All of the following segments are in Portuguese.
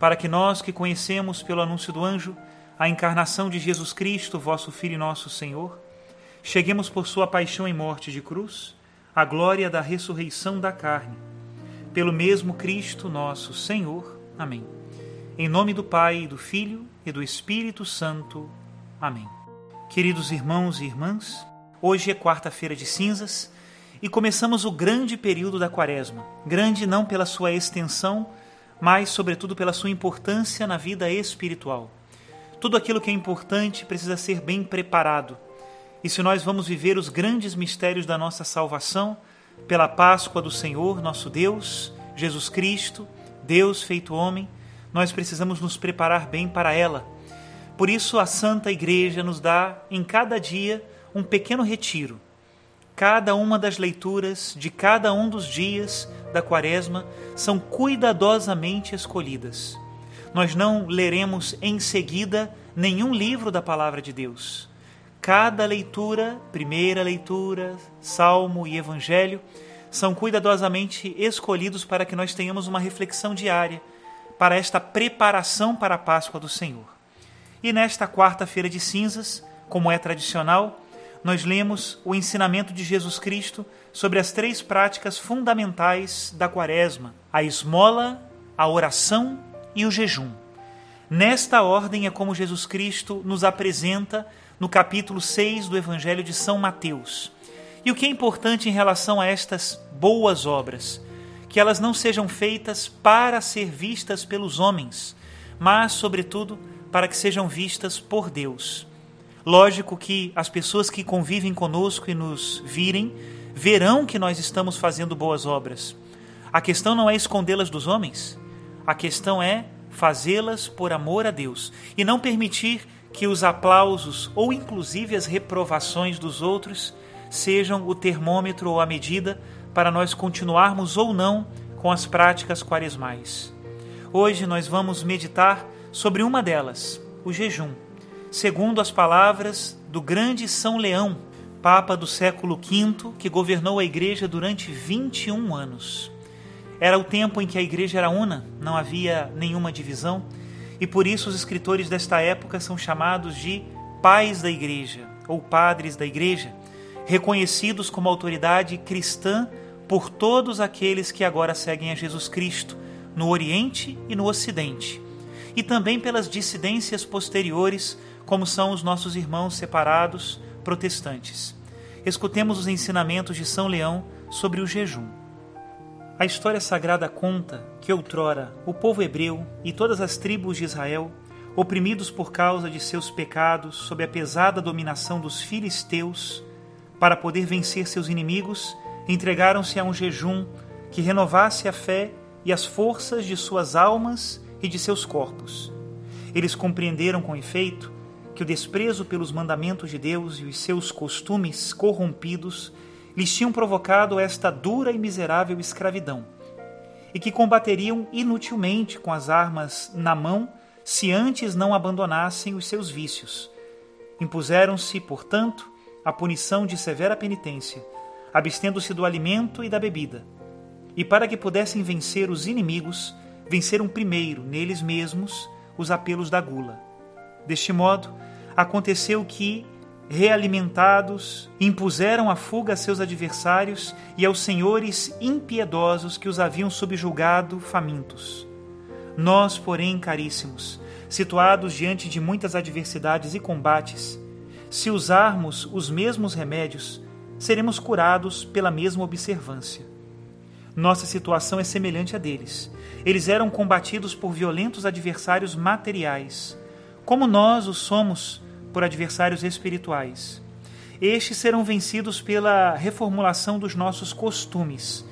para que nós que conhecemos pelo anúncio do anjo a encarnação de Jesus Cristo, vosso Filho e nosso Senhor, cheguemos por sua paixão e morte de cruz à glória da ressurreição da carne. Pelo mesmo Cristo nosso Senhor. Amém. Em nome do Pai, do Filho e do Espírito Santo. Amém. Queridos irmãos e irmãs, hoje é quarta-feira de cinzas e começamos o grande período da Quaresma. Grande não pela sua extensão, mas, sobretudo, pela sua importância na vida espiritual. Tudo aquilo que é importante precisa ser bem preparado. E se nós vamos viver os grandes mistérios da nossa salvação, pela Páscoa do Senhor, nosso Deus, Jesus Cristo, Deus feito homem, nós precisamos nos preparar bem para ela. Por isso, a Santa Igreja nos dá, em cada dia, um pequeno retiro. Cada uma das leituras de cada um dos dias da Quaresma são cuidadosamente escolhidas. Nós não leremos em seguida nenhum livro da Palavra de Deus. Cada leitura, primeira leitura, salmo e evangelho, são cuidadosamente escolhidos para que nós tenhamos uma reflexão diária para esta preparação para a Páscoa do Senhor. E nesta quarta-feira de cinzas, como é tradicional, nós lemos o ensinamento de Jesus Cristo sobre as três práticas fundamentais da Quaresma: a esmola, a oração e o jejum. Nesta ordem é como Jesus Cristo nos apresenta no capítulo 6 do Evangelho de São Mateus. E o que é importante em relação a estas boas obras? Que elas não sejam feitas para ser vistas pelos homens, mas, sobretudo, para que sejam vistas por Deus. Lógico que as pessoas que convivem conosco e nos virem verão que nós estamos fazendo boas obras. A questão não é escondê-las dos homens, a questão é fazê-las por amor a Deus e não permitir que os aplausos ou inclusive as reprovações dos outros sejam o termômetro ou a medida para nós continuarmos ou não com as práticas quaresmais. Hoje nós vamos meditar sobre uma delas, o jejum segundo as palavras do grande São Leão, Papa do século V, que governou a Igreja durante 21 anos. Era o tempo em que a Igreja era una, não havia nenhuma divisão, e por isso os escritores desta época são chamados de pais da Igreja ou padres da Igreja, reconhecidos como autoridade cristã por todos aqueles que agora seguem a Jesus Cristo, no Oriente e no Ocidente, e também pelas dissidências posteriores como são os nossos irmãos separados protestantes. Escutemos os ensinamentos de São Leão sobre o jejum. A história sagrada conta que outrora o povo hebreu e todas as tribos de Israel, oprimidos por causa de seus pecados sob a pesada dominação dos filisteus, para poder vencer seus inimigos, entregaram-se a um jejum que renovasse a fé e as forças de suas almas e de seus corpos. Eles compreenderam com efeito que o desprezo pelos mandamentos de Deus e os seus costumes corrompidos lhes tinham provocado esta dura e miserável escravidão, e que combateriam inutilmente com as armas na mão se antes não abandonassem os seus vícios. Impuseram-se, portanto, a punição de severa penitência, abstendo-se do alimento e da bebida. E para que pudessem vencer os inimigos, venceram primeiro neles mesmos os apelos da gula. Deste modo, aconteceu que, realimentados, impuseram a fuga a seus adversários e aos senhores impiedosos que os haviam subjugado famintos. Nós, porém, caríssimos, situados diante de muitas adversidades e combates, se usarmos os mesmos remédios, seremos curados pela mesma observância. Nossa situação é semelhante à deles. Eles eram combatidos por violentos adversários materiais, como nós o somos por adversários espirituais. Estes serão vencidos pela reformulação dos nossos costumes,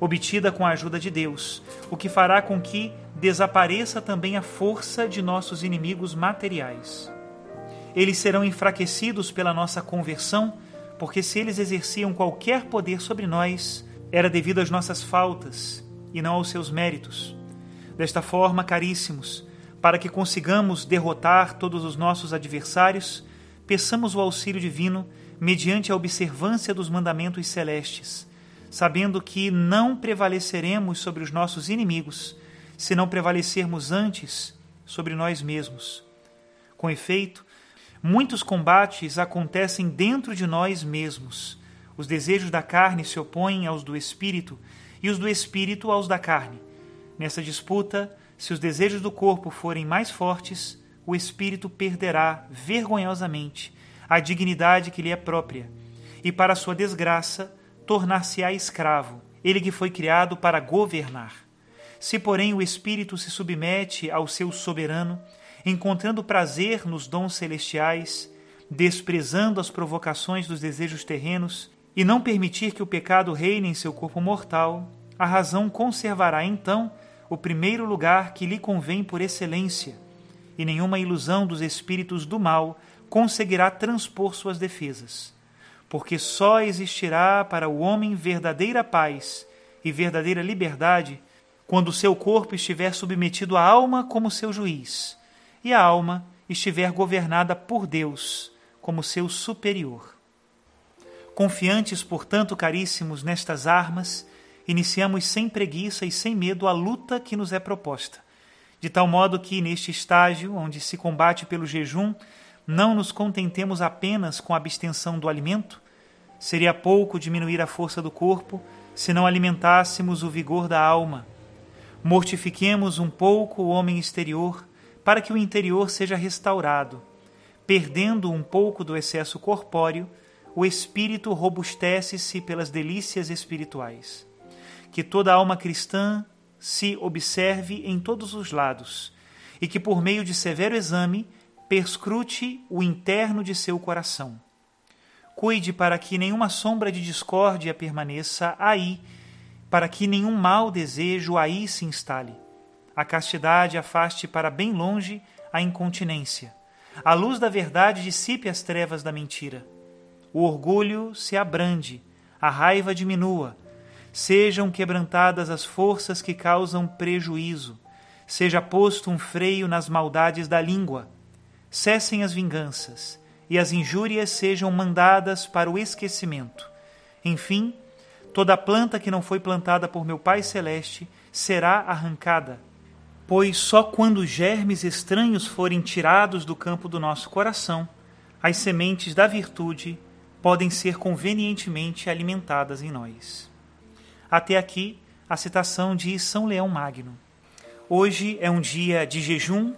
obtida com a ajuda de Deus, o que fará com que desapareça também a força de nossos inimigos materiais. Eles serão enfraquecidos pela nossa conversão, porque se eles exerciam qualquer poder sobre nós, era devido às nossas faltas e não aos seus méritos. Desta forma, caríssimos, para que consigamos derrotar todos os nossos adversários, peçamos o auxílio divino mediante a observância dos mandamentos celestes, sabendo que não prevaleceremos sobre os nossos inimigos, se não prevalecermos antes sobre nós mesmos. Com efeito, muitos combates acontecem dentro de nós mesmos. Os desejos da carne se opõem aos do espírito e os do espírito aos da carne. Nessa disputa, se os desejos do corpo forem mais fortes, o espírito perderá vergonhosamente a dignidade que lhe é própria, e para sua desgraça, tornar-se-á escravo, ele que foi criado para governar. Se, porém, o espírito se submete ao seu soberano, encontrando prazer nos dons celestiais, desprezando as provocações dos desejos terrenos, e não permitir que o pecado reine em seu corpo mortal, a razão conservará então o primeiro lugar que lhe convém por excelência, e nenhuma ilusão dos espíritos do mal conseguirá transpor suas defesas, porque só existirá para o homem verdadeira paz e verdadeira liberdade quando seu corpo estiver submetido à alma como seu juiz, e a alma estiver governada por Deus como seu superior. Confiantes, portanto, caríssimos, nestas armas, iniciamos sem preguiça e sem medo a luta que nos é proposta, de tal modo que, neste estágio, onde se combate pelo jejum, não nos contentemos apenas com a abstenção do alimento, seria pouco diminuir a força do corpo se não alimentássemos o vigor da alma. Mortifiquemos um pouco o homem exterior para que o interior seja restaurado. Perdendo um pouco do excesso corpóreo, o espírito robustece-se pelas delícias espirituais que toda alma cristã se observe em todos os lados e que, por meio de severo exame, perscrute o interno de seu coração. Cuide para que nenhuma sombra de discórdia permaneça aí, para que nenhum mau desejo aí se instale. A castidade afaste para bem longe a incontinência. A luz da verdade dissipe as trevas da mentira. O orgulho se abrande, a raiva diminua, Sejam quebrantadas as forças que causam prejuízo, seja posto um freio nas maldades da língua, cessem as vinganças e as injúrias sejam mandadas para o esquecimento. Enfim, toda planta que não foi plantada por meu Pai Celeste será arrancada, pois só quando germes estranhos forem tirados do campo do nosso coração, as sementes da virtude podem ser convenientemente alimentadas em nós. Até aqui a citação de São Leão Magno. Hoje é um dia de jejum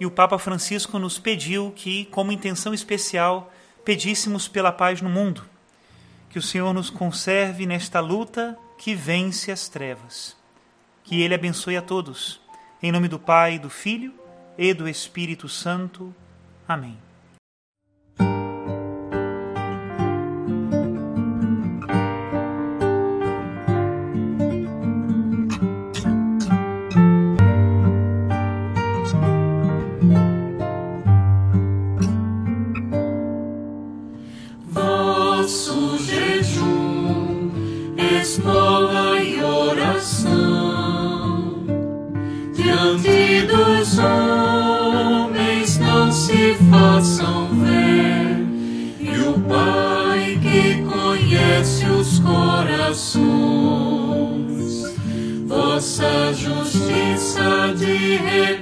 e o Papa Francisco nos pediu que, como intenção especial, pedíssemos pela paz no mundo. Que o Senhor nos conserve nesta luta que vence as trevas. Que Ele abençoe a todos. Em nome do Pai, do Filho e do Espírito Santo. Amém. Diante dos homens. se façam ver, e o Pai que conhece os corações, vossa justiça de reconhecer,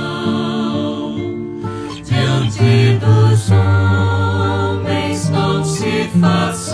homens não se façam.